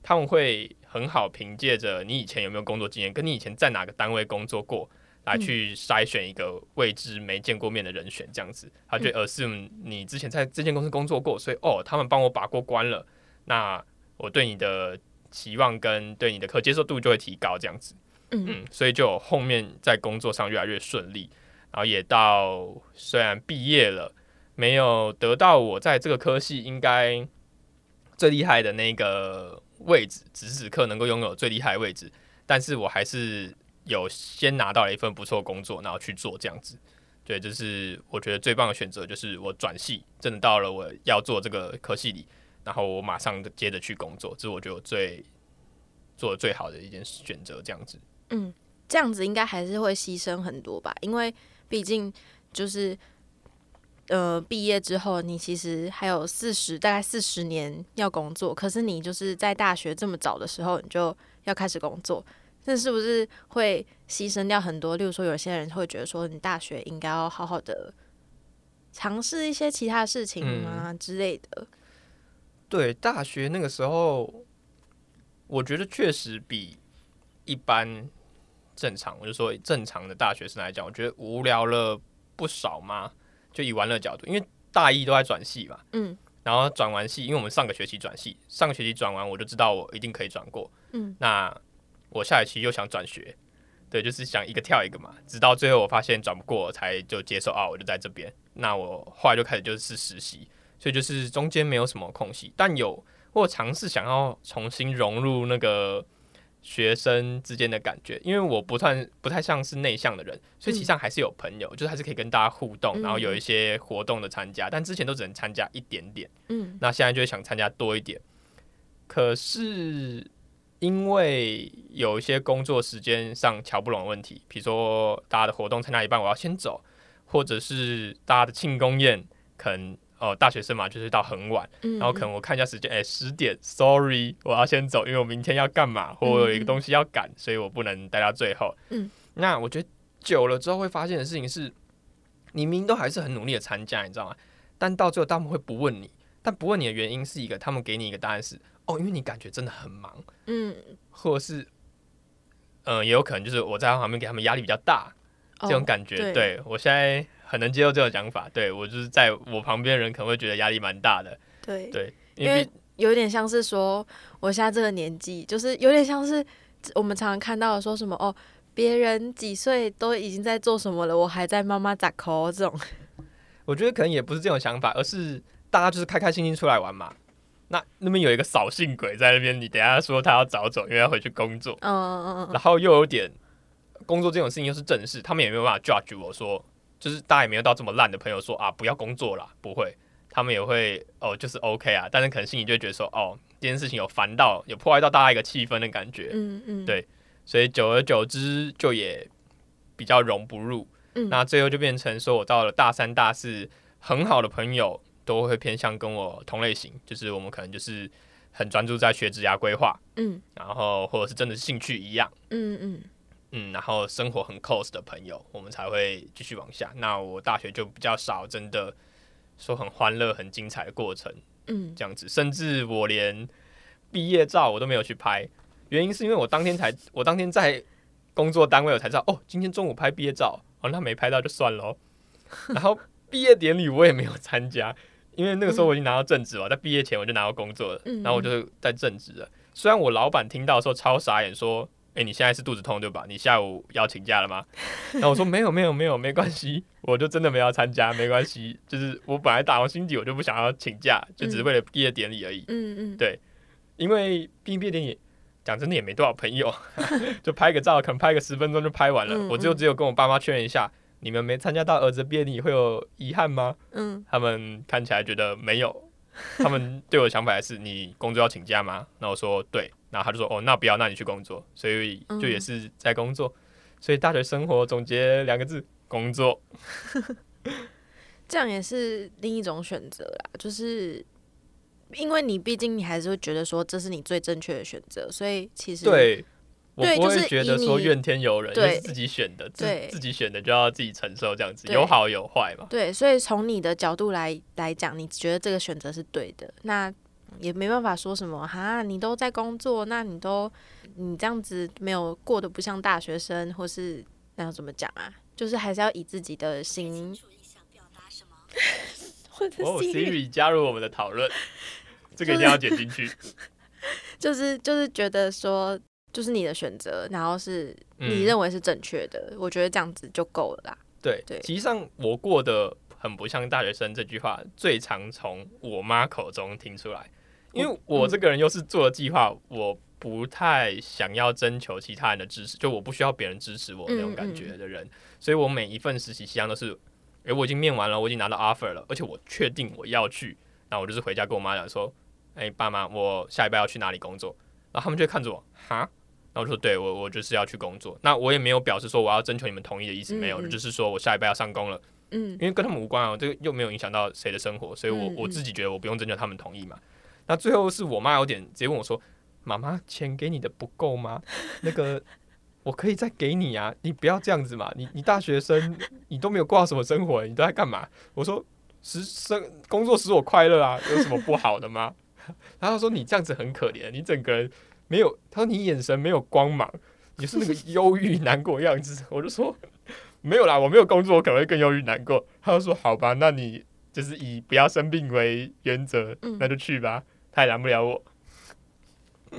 [SPEAKER 1] 他们会很好凭借着你以前有没有工作经验，跟你以前在哪个单位工作过，来去筛选一个未知没见过面的人选，这样子，他就 assume 你之前在这间公司工作过，所以哦，他们帮我把过关了，那我对你的期望跟对你的可接受度就会提高，这样子。
[SPEAKER 2] 嗯
[SPEAKER 1] 嗯，所以就后面在工作上越来越顺利，然后也到虽然毕业了，没有得到我在这个科系应该最厉害的那个位置，此时此刻能够拥有最厉害的位置，但是我还是有先拿到了一份不错的工作，然后去做这样子。对，这是我觉得最棒的选择，就是我转系，真的到了我要做这个科系里，然后我马上接着去工作，这是我觉得我最做的最好的一件选择，这样子。
[SPEAKER 2] 嗯，这样子应该还是会牺牲很多吧，因为毕竟就是呃毕业之后，你其实还有四十大概四十年要工作，可是你就是在大学这么早的时候你就要开始工作，那是不是会牺牲掉很多？例如说，有些人会觉得说，你大学应该要好好的尝试一些其他事情啊、之类的。
[SPEAKER 1] 对，大学那个时候，我觉得确实比一般正常，我就说正常的大学生来讲，我觉得无聊了不少嘛。就以玩乐角度，因为大一都在转系嘛，
[SPEAKER 2] 嗯
[SPEAKER 1] 然后转完系，因为我们上个学期转系，上个学期转完，我就知道我一定可以转过。
[SPEAKER 2] 嗯，
[SPEAKER 1] 那我下学期又想转学，对，就是想一个跳一个嘛，直到最后我发现转不过，才就接受啊，我就在这边。那我后来就开始就是实习，所以就是中间没有什么空隙，但有我尝试想要重新融入那个学生之间的感觉，因为我不算不太像是内向的人，所以其实上还是有朋友，就是还是可以跟大家互动，
[SPEAKER 2] 嗯
[SPEAKER 1] 然后有一些活动的参加，但之前都只能参加一点点。
[SPEAKER 2] 嗯
[SPEAKER 1] 那现在就会想参加多一点。可是因为有一些工作时间上瞧不拢的问题，比如说大家的活动参加一半我要先走，或者是大家的庆功宴可能哦大学生嘛就是到很晚，
[SPEAKER 2] 嗯，
[SPEAKER 1] 然后可能我看一下时间，哎十点，sorry 我要先走，因为我明天要干嘛，或我有一个东西要赶，所以我不能待到最后。
[SPEAKER 2] 嗯，
[SPEAKER 1] 那我觉得久了之后会发现的事情是，你明明都还是很努力的参加，你知道吗？但到最后他们会不问你，但不问你的原因是一个，他们给你一个答案是，哦，因为你感觉真的很忙，
[SPEAKER 2] 嗯
[SPEAKER 1] 或者是，嗯、也有可能就是我在旁边给他们压力比较大，
[SPEAKER 2] 哦
[SPEAKER 1] 这种感觉。
[SPEAKER 2] 对
[SPEAKER 1] 对我现在很能接受这种讲法。对我就是在我旁边的人可能会觉得压力蛮大的。
[SPEAKER 2] 对
[SPEAKER 1] 对，
[SPEAKER 2] 因为有点像是说，我现在这个年纪，就是有点像是我们常常看到的说什么哦，别人几岁都已经在做什么了，我还在妈妈咋抠这种。(laughs)
[SPEAKER 1] 我觉得可能也不是这种想法，而是大家就是开开心心出来玩嘛。那那边有一个扫兴鬼在那边，你等下说他要早走，因为要回去工作，
[SPEAKER 2] 嗯嗯嗯嗯
[SPEAKER 1] 然后又有点工作这种事情又是正事，他们也没有办法 judge 我说，就是大家也没有到这么烂的朋友说啊不要工作啦，不会，他们也会哦就是 OK 啊，但是可能心里就会觉得说哦这件事情有烦到，有破坏到大家一个气氛的感觉，
[SPEAKER 2] 嗯嗯，
[SPEAKER 1] 对所以久而久之就也比较融不入。
[SPEAKER 2] 嗯。
[SPEAKER 1] 那最后就变成说我到了大三、大四，很好的朋友都会偏向跟我同类型，就是我们可能就是很专注在学职涯规划，
[SPEAKER 2] 嗯。
[SPEAKER 1] 然后或者是真的是兴趣一样，
[SPEAKER 2] 嗯嗯
[SPEAKER 1] 嗯，然后生活很 close 的朋友，我们才会继续往下。那我大学就比较少，真的说很欢乐、很精彩的过程
[SPEAKER 2] 嗯
[SPEAKER 1] 这样子，甚至我连毕业照我都没有去拍，原因是因为我当天才，我当天在工作单位我才知道，哦，今天中午拍毕业照，哦，那没拍到就算了。然后毕业典礼我也没有参加，因为那个时候我已经拿到正职了，在毕业前我就拿到工作了，
[SPEAKER 2] 嗯
[SPEAKER 1] 然后我就在正职了。虽然我老板听到的时候超傻眼，说：“哎、你现在是肚子痛对吧？你下午要请假了吗？”然后我说：“没有，没有，没有，没关系，我就真的没有要参加，没关系。就是我本来打完心底我就不想要请假，就只是为了毕业典礼而已。
[SPEAKER 2] 嗯嗯，
[SPEAKER 1] 对因为毕业典礼讲真的也没多少朋友，(laughs) 就拍个照，可能拍个十分钟就拍完了。
[SPEAKER 2] 嗯
[SPEAKER 1] 我就
[SPEAKER 2] 嗯
[SPEAKER 1] 只有跟我爸妈确认一下，你们没参加到儿子毕业典礼会有遗憾吗？
[SPEAKER 2] 嗯
[SPEAKER 1] 他们看起来觉得没有，他们对我的想法是你工作要请假吗？那我说对，然后他就说哦，那不要，那你去工作。所以就也是在工作，所以大学生活总结两个字：工作。(laughs)
[SPEAKER 2] 这样也是另一种选择啦，就是因为你毕竟你还是会觉得说这是你最正确的选择，所以其实
[SPEAKER 1] 对。我不会
[SPEAKER 2] 就是
[SPEAKER 1] 觉得说怨天尤人，因
[SPEAKER 2] 对
[SPEAKER 1] 自己选的，自
[SPEAKER 2] 对
[SPEAKER 1] 自己选的就要自己承受，这样子有好有坏嘛。
[SPEAKER 2] 对，所以从你的角度来来讲，你觉得这个选择是对的，那也没办法说什么哈，你都在工作，那你都你这样子没有过得不像大学生，或是那要怎么讲啊？就是还是要以自己的心，(laughs) 我的
[SPEAKER 1] 哦 Siri，Siri 加入我们的讨论，(laughs) 这个一定要剪进去。
[SPEAKER 2] 就是就是觉得说，就是你的选择，然后是你
[SPEAKER 1] 嗯
[SPEAKER 2] 认为是正确的，我觉得这样子就够了啦。
[SPEAKER 1] 对，
[SPEAKER 2] 对
[SPEAKER 1] 其实上我过得很不像大学生这句话，最常从我妈口中听出来，因为我这个人又是做了计划，我不太想要征求其他人的支持，就我不需要别人支持我那种感觉的人，所以我每一份实习实际上都是，诶、我已经面完了，我已经拿到 offer 了，而且我确定我要去，那我就是回家跟我妈讲说，诶、爸妈，我下一拜要去哪里工作，然后他们就看着我，哈。然后我就说对我我就是要去工作，那我也没有表示说我要征求你们同意的意思，没有，就是说我下一拜要上工了，
[SPEAKER 2] 嗯。
[SPEAKER 1] 因为跟他们无关啊，这个又没有影响到谁的生活，所以我我自己觉得我不用征求他们同意嘛。那最后是我妈有点直接问我说：“妈妈，钱给你的不够吗？那个我可以再给你啊，你不要这样子嘛，你你大学生，你都没有过到什么生活，你都在干嘛？”我说：“使生工作使我快乐啊，有什么不好的吗？” (laughs) 然后他说：“你这样子很可怜，你整个人没有，他说你眼神没有光芒，你是那个忧郁难过的样子。(laughs) ”我就说。没有啦，我没有工作，我可能会更忧郁难过。他就说：“好吧，那你就是以不要生病为原则，
[SPEAKER 2] 嗯
[SPEAKER 1] 那就去吧。”他也拦不了我。(laughs)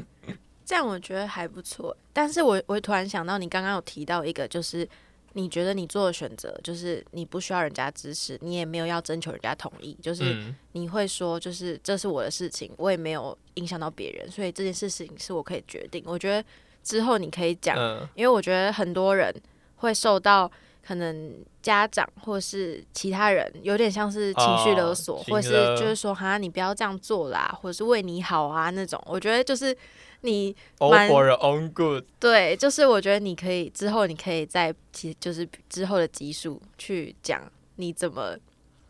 [SPEAKER 2] 这样我觉得还不错。但是我我突然想到，你刚刚有提到一个，就是你觉得你做的选择，就是你不需要人家支持，你也没有要征求人家同意，就是
[SPEAKER 1] 嗯，
[SPEAKER 2] 你会说，就是这是我的事情，我也没有影响到别人，所以这件事情是我可以决定。我觉得之后你可以讲，
[SPEAKER 1] 嗯
[SPEAKER 2] 因为我觉得很多人会受到可能家长或是其他人有点像是情绪勒索，
[SPEAKER 1] 哦
[SPEAKER 2] 或是就是说哈你不要这样做啦，或者是为你好啊那种。我觉得就是你
[SPEAKER 1] for your own good。
[SPEAKER 2] 对，就是我觉得你可以之后你可以在其就是之后的集数去讲你怎么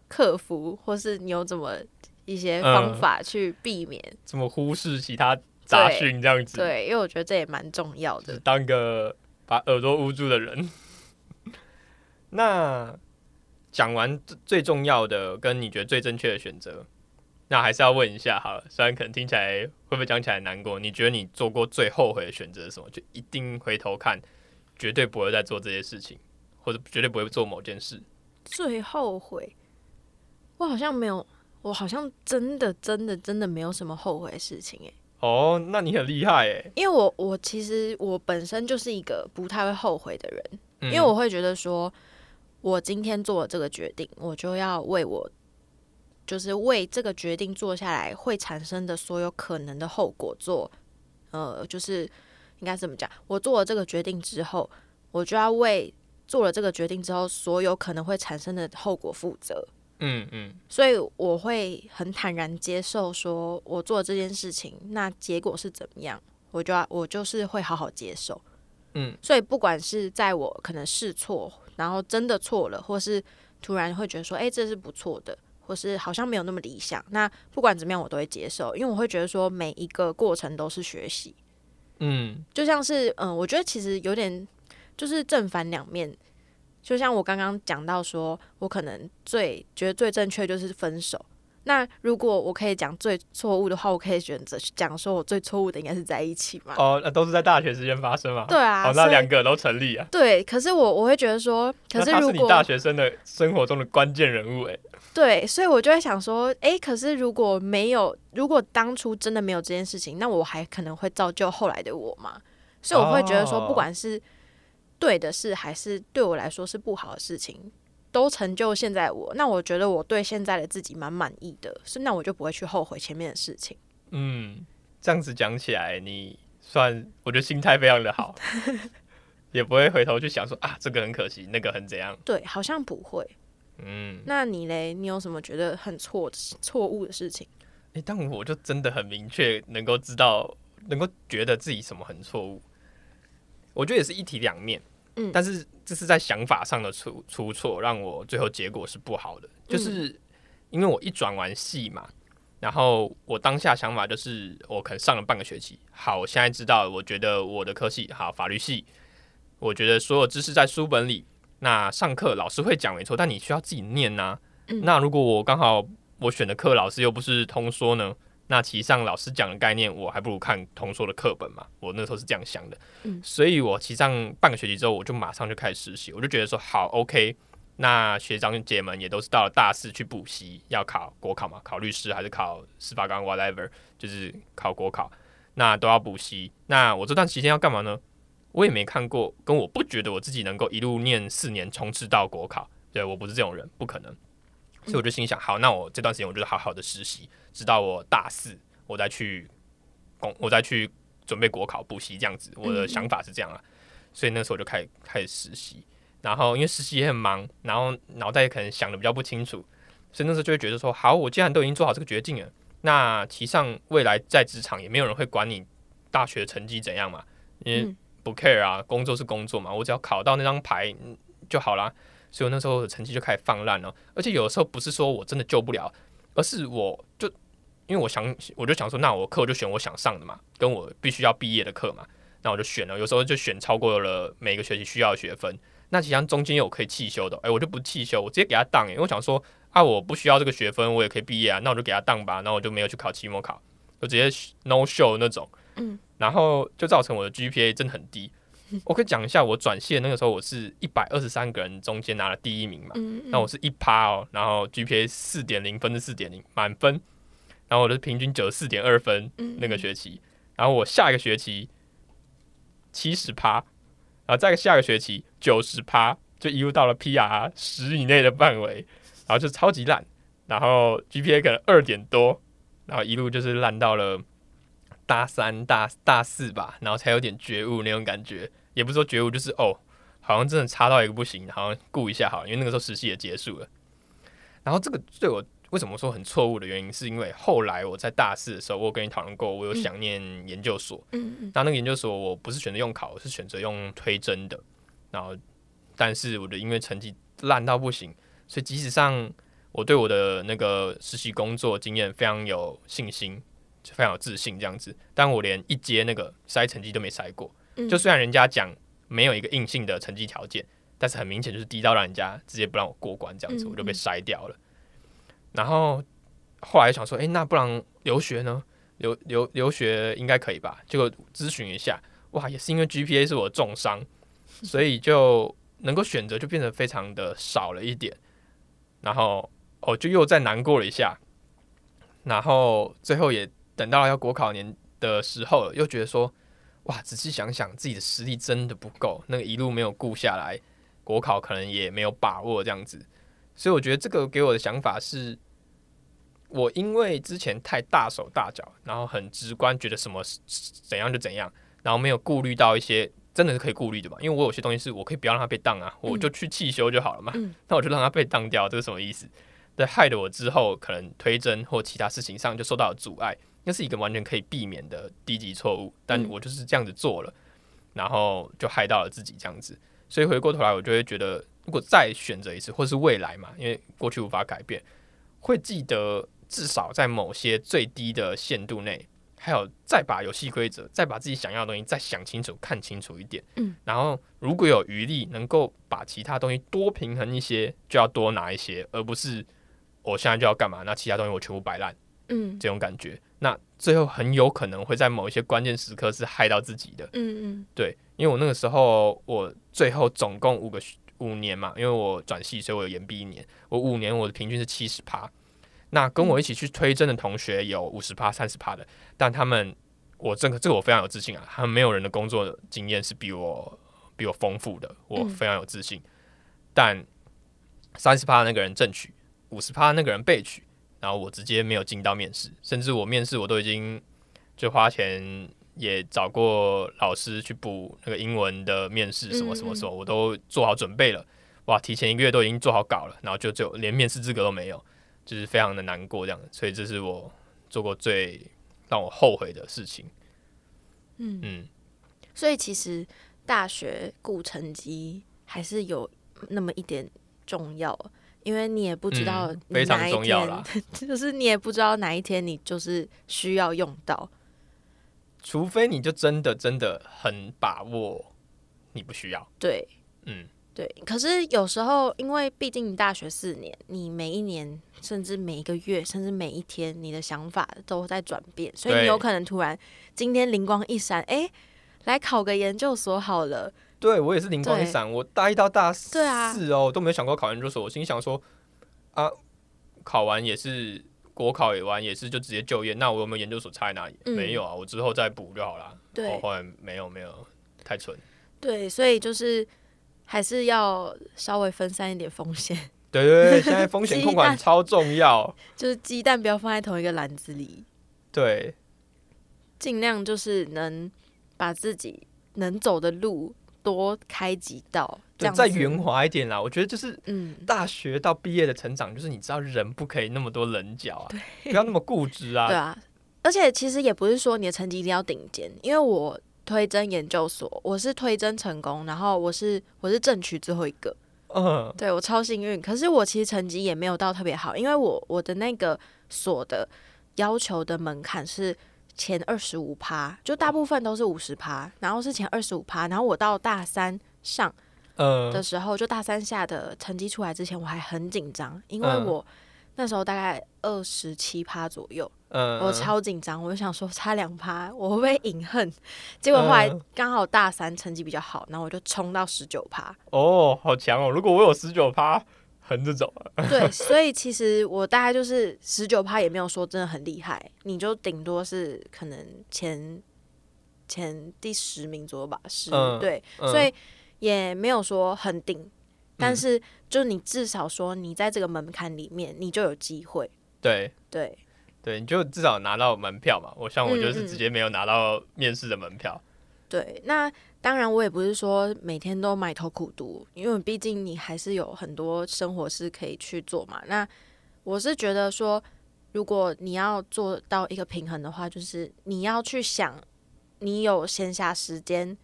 [SPEAKER 2] 克服，或是你有怎么一些方
[SPEAKER 1] 嗯
[SPEAKER 2] 法去避免。
[SPEAKER 1] 怎么忽视其他杂讯这样子？，
[SPEAKER 2] 对，因为我觉得这也蛮重要的。
[SPEAKER 1] 当个把耳朵捂住的人。那讲完最最重要的，跟你觉得最正确的选择，那还是要问一下好了。虽然可能听起来会不会讲起来难过，你觉得你做过最后悔的选择是什么？就一定回头看，绝对不会再做这些事情，或者绝对不会做某件事？
[SPEAKER 2] 最后悔，我好像没有，我好像真的真的真的没有什么后悔的事情诶。
[SPEAKER 1] 哦，那你很厉害诶，
[SPEAKER 2] 因为我我其实我本身就是一个不太会后悔的人，
[SPEAKER 1] 因
[SPEAKER 2] 因为我会觉得说，我今天做了这个决定，我就要为我就是为这个决定做下来会产生的所有可能的后果做，呃，就是应该怎么讲？我做了这个决定之后，我就要为做了这个决定之后所有可能会产生的后果负责。
[SPEAKER 1] 嗯嗯
[SPEAKER 2] 所以我会很坦然接受，说我做这件事情，那结果是怎么样，我就要我就是会好好接受。
[SPEAKER 1] 嗯，
[SPEAKER 2] 所以不管是在我可能试错，然后真的错了，或是突然会觉得说，诶，这是不错的，或是好像没有那么理想，那不管怎么样，我都会接受，因为我会觉得说，每一个过程都是学习，
[SPEAKER 1] 嗯
[SPEAKER 2] 就像是嗯，我觉得其实有点就是正反两面。就像我刚刚讲到说，我可能最觉得最正确就是分手。那如果我可以讲最错误的话，我可以选择讲说我最错误的应该是在一起嘛？
[SPEAKER 1] 哦，那都是在大学时间发生嘛？
[SPEAKER 2] 对啊，
[SPEAKER 1] 哦，那两个都成立啊。
[SPEAKER 2] 对。可是我我会觉得说，可
[SPEAKER 1] 是你
[SPEAKER 2] 如果
[SPEAKER 1] 大学生的生活中的关键人物，哎，
[SPEAKER 2] 对，所以我就会想说，诶，可是如果没有，如果当初真的没有这件事情，那我还可能会造就后来的我嘛？所以我会觉得说，
[SPEAKER 1] 哦
[SPEAKER 2] 不管是对的事，还是对我来说是不好的事情，都成就现在我。那我觉得我对现在的自己蛮满意的，是那我就不会去后悔前面的事情。
[SPEAKER 1] 嗯，这样子讲起来，你算我觉得心态非常的好，(laughs) 也不会回头去想说啊，这个很可惜，那个很怎样。
[SPEAKER 2] 对，好像不会。
[SPEAKER 1] 嗯，
[SPEAKER 2] 那你嘞？你有什么觉得很错的错误的事情？
[SPEAKER 1] 诶，但我就真的很明确能够知道，能够觉得自己什么很错误。我觉得也是一体两面，
[SPEAKER 2] 嗯
[SPEAKER 1] 但是这是在想法上的出出错，让我最后结果是不好的。就是因为我一转完系嘛，然后我当下想法就是，我可能上了半个学期，好，我现在知道，我觉得我的科系好法律系，我觉得所有知识在书本里，那上课老师会讲没错，但你需要自己念呐、
[SPEAKER 2] 嗯
[SPEAKER 1] 那如果我刚好我选的课老师又不是通说呢？那其实上老师讲的概念，我还不如看同说的课本嘛。我那时候是这样想的，
[SPEAKER 2] 嗯
[SPEAKER 1] 所以我其实上半个学期之后，我就马上就开始实习，我就觉得说好，OK，那学长姐们也都是到了大四去补习，要考国考嘛，考律师还是考司法官 whatever，就是考国考，那都要补习。那我这段期间要干嘛呢？我也没看过，跟我不觉得我自己能够一路念四年冲刺到国考，对我不是这种人，不可能。所以我就心想，好，那我这段时间我就好好的实习，直到我大四，我再去工，我再去准备国考补习这样子。我的想法是这样啊，所以那时候我就开始开始实习，然后因为实习也很忙，然后脑袋可能想的比较不清楚，所以那时候就会觉得说，好，我既然都已经做好这个决定了，那其上未来在职场也没有人会管你大学成绩怎样嘛，因为
[SPEAKER 2] 嗯
[SPEAKER 1] 不 care 啊，工作是工作嘛，我只要考到那张牌嗯就好啦。所以我那时候的成绩就开始放烂了，而且有的时候不是说我真的救不了，而是我就因为我想，我就想说，那我课我就选我想上的嘛，跟我必须要毕业的课嘛，那我就选了。有时候就选超过了每个学期需要的学分，那其实中间有可以弃修的，哎、我就不弃修，我直接给他当、欸，因为我想说啊，我不需要这个学分，我也可以毕业啊，那我就给他当吧，然后我就没有去考期末考，就直接 no show 那种，
[SPEAKER 2] 嗯，
[SPEAKER 1] 然后就造成我的 GPA 真的很低。(laughs) 我可以讲一下，我转系的那个时候，我是一百二十三个人中间拿了第一名嘛，
[SPEAKER 2] 嗯，
[SPEAKER 1] 那我是一趴哦，然后 GPA 四点零分是四点零满分，然后我的平均九十四点二分
[SPEAKER 2] 嗯
[SPEAKER 1] 那个学期，然后我下一个学期七十趴，然后再下个学期九十趴，就一路到了 PR 十以内的范围，然后就超级烂，然后 GPA 可能二点多，然后一路就是烂到了大三大大四吧，然后才有点觉悟那种感觉，也不是说觉悟，就是哦。好像真的差到一个不行，好像顾一下好了，因为那个时候实习也结束了。然后这个对我为什么说很错误的原因，是因为后来我在大四的时候，我有跟你讨论过，我有想念研究所。
[SPEAKER 2] 嗯嗯
[SPEAKER 1] 那那个研究所我不是选择用考，我是选择用推甄的。然后，但是我的音乐成绩烂到不行，所以即使上我对我的那个实习工作经验非常有信心，非常有自信这样子，但我连一阶那个筛成绩都没筛过。
[SPEAKER 2] 嗯，
[SPEAKER 1] 就虽然人家讲没有一个硬性的成绩条件，但是很明显就是低到让人家直接不让我过关这样子，
[SPEAKER 2] 嗯
[SPEAKER 1] 我就被筛掉了。然后后来想说，诶，那不然留学呢？留留留学应该可以吧？结果咨询一下，哇，也是因为 GPA 是我的重伤，所以就能够选择就变得非常的少了一点，然后哦就又再难过了一下，然后最后也等到要国考年的时候了，又觉得说，哇，仔细想想自己的实力真的不够，那个一路没有顾下来，国考可能也没有把握这样子，所以我觉得这个给我的想法是，我因为之前太大手大脚，然后很直观觉得什么怎样就怎样，然后没有顾虑到一些。真的是可以顾虑的吧？因为我有些东西是我可以不要让它被当啊，我就去汽修就好了嘛。那我就让它被当掉，这是什么意思？对，害得我之后可能推甄或其他事情上就受到了阻碍，那是一个完全可以避免的低级错误。但我就是这样子做了，然后就害到了自己这样子。所以回过头来，我就会觉得，如果再选择一次，或是未来嘛，因为过去无法改变，会记得至少在某些最低的限度内。还有，再把游戏规则，再把自己想要的东西再想清楚、看清楚一点。嗯，然后如果有余力，能够把其他东西多平衡一些，就要多拿一些，而不是我现在就要干嘛，那其他东西我全部摆烂。嗯，这种感觉，那最后很有可能会在某一些关键时刻是害到自己的。嗯嗯，对，因为我那个时候，我最后总共五个五年嘛，因为我转系，所以我有延毕一年，我五年我的平均是七十趴。那跟我一起去推甄的同学有五十趴、三十趴的，但他们，我这个这个我非常有自信啊，他们没有人的工作经验是比我比我丰富的，我非常有自信。但三十趴那个人正取，五十趴那个人被取，然后我直接没有进到面试，甚至我面试我都已经就花钱也找过老师去补那个英文的面试，什么什么什么我都做好准备了，哇，提前一个月都已经做好稿了，然后就就连面试资格都没有。就是非常的难过，这样，所以这是我做过最让我后悔的事情。
[SPEAKER 2] 嗯。嗯，所以其实大学顾成绩还是有那么一点重要，因为你也不知道 (laughs)
[SPEAKER 1] 非常重要啦，(laughs)
[SPEAKER 2] 就是你也不知道哪一天你就是需要用到，
[SPEAKER 1] 除非你就真的真的很把握，你不需要。
[SPEAKER 2] 对，嗯。对，可是有时候，因为毕竟你大学四年，你每一年，甚至每一个月，甚至每一天，你的想法都在转变，所以你有可能突然今天灵光一闪，哎，来考个研究所好了。
[SPEAKER 1] 对我也是灵光一闪，我大一到大四
[SPEAKER 2] 哦，
[SPEAKER 1] 都没有想过考研究所，我心想说啊，考完也是国考也完，也是就直接就业，那我有没有研究所差在哪里？没有啊，我之后再补就好了。
[SPEAKER 2] 对，
[SPEAKER 1] 后来没有没有太蠢。
[SPEAKER 2] 对，所以就是。还是要稍微分散一点风险。(laughs)
[SPEAKER 1] 对对对，现在风险控管超重要。(laughs)
[SPEAKER 2] 就是鸡蛋不要放在同一个篮子里。
[SPEAKER 1] 对，
[SPEAKER 2] 尽量就是能把自己能走的路多开几道，对
[SPEAKER 1] 再圆滑一点啦。我觉得就是，嗯，大学到毕业的成长，就是你知道人不可以那么多棱角啊，不要那么固执啊。
[SPEAKER 2] 对啊，而且其实也不是说你的成绩一定要顶尖，因为我。推甄研究所，我是推甄成功，然后我是我是正取最后一个，嗯，对我超幸运。可是我其实成绩也没有到特别好，因为我我的那个所的要求的门槛是前二十五趴，就大部分都是五十趴，然后是前二十五趴。然后我到大三上的时候，就大三下的成绩出来之前，我还很紧张，因为我那时候大概二十七趴左右。我超紧张，我就想说差两趴，(laughs) 我会不会隐恨？结果后来刚好大三成绩比较好，然后我就冲到十九趴。
[SPEAKER 1] 哦，好强哦！如果我有十九趴，横着走。(laughs)
[SPEAKER 2] 对，所以其实我大概就是十九趴，也没有说真的很厉害，你就顶多是可能前前第十名左右吧，十对，所以也没有说很顶，但是就是你至少说你在这个门槛里面，你就有机会。
[SPEAKER 1] 对
[SPEAKER 2] 对。
[SPEAKER 1] 对，你就至少拿到门票嘛。我像我就是直接没有拿到面试的门票。
[SPEAKER 2] 对，那当然我也不是说每天都埋头苦读，因为毕竟你还是有很多生活是可以去做嘛。那我是觉得说，如果你要做到一个平衡的话，就是你要去想，你有闲暇时间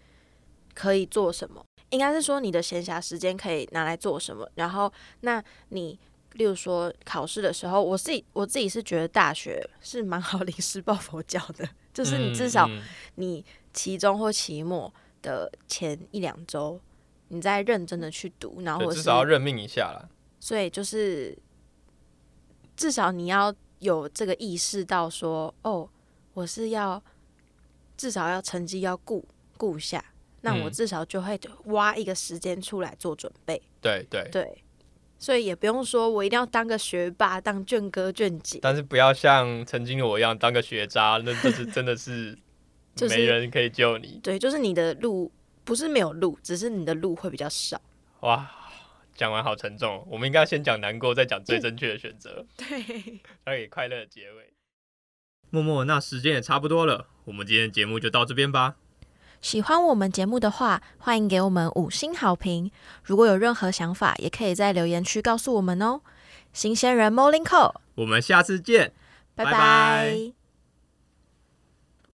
[SPEAKER 2] 可以做什么？应该是说你的闲暇时间可以拿来做什么？然后，那你。例如说考试的时候，我自己我自己是觉得大学是蛮好 (laughs) 临时抱佛脚的，就是你至少你期中或期末的前一两周，你再认真的去读，然后
[SPEAKER 1] 至少要认命一下了。
[SPEAKER 2] 所以就是至少你要有这个意识到说，哦，我是要至少要成绩要顾顾下，那我
[SPEAKER 1] 嗯
[SPEAKER 2] 至少就会挖一个时间出来做准备。
[SPEAKER 1] 对对，
[SPEAKER 2] 对，所以也不用说我一定要当个学霸，当卷哥卷姐。
[SPEAKER 1] 但是不要像曾经的我一样当个学渣，那这是真的是
[SPEAKER 2] 就是
[SPEAKER 1] 没人可以救你。
[SPEAKER 2] 对，就是你的路不是没有路，只是你的路会比较少。
[SPEAKER 1] 哇，讲完好沉重哦，我们应该先讲难过，再讲最正确的选择，(laughs)
[SPEAKER 2] 对，(laughs)
[SPEAKER 1] 要给快乐的结尾。默默，那时间也差不多了，我们今天的节目就到这边吧。
[SPEAKER 2] 喜欢我们节目的话，欢迎给我们五星好评。如果有任何想法，也可以在留言区告诉我们哦。新鲜人 Morning Call，
[SPEAKER 1] 我们下次见。
[SPEAKER 2] 拜
[SPEAKER 1] 拜
[SPEAKER 2] 拜
[SPEAKER 1] 拜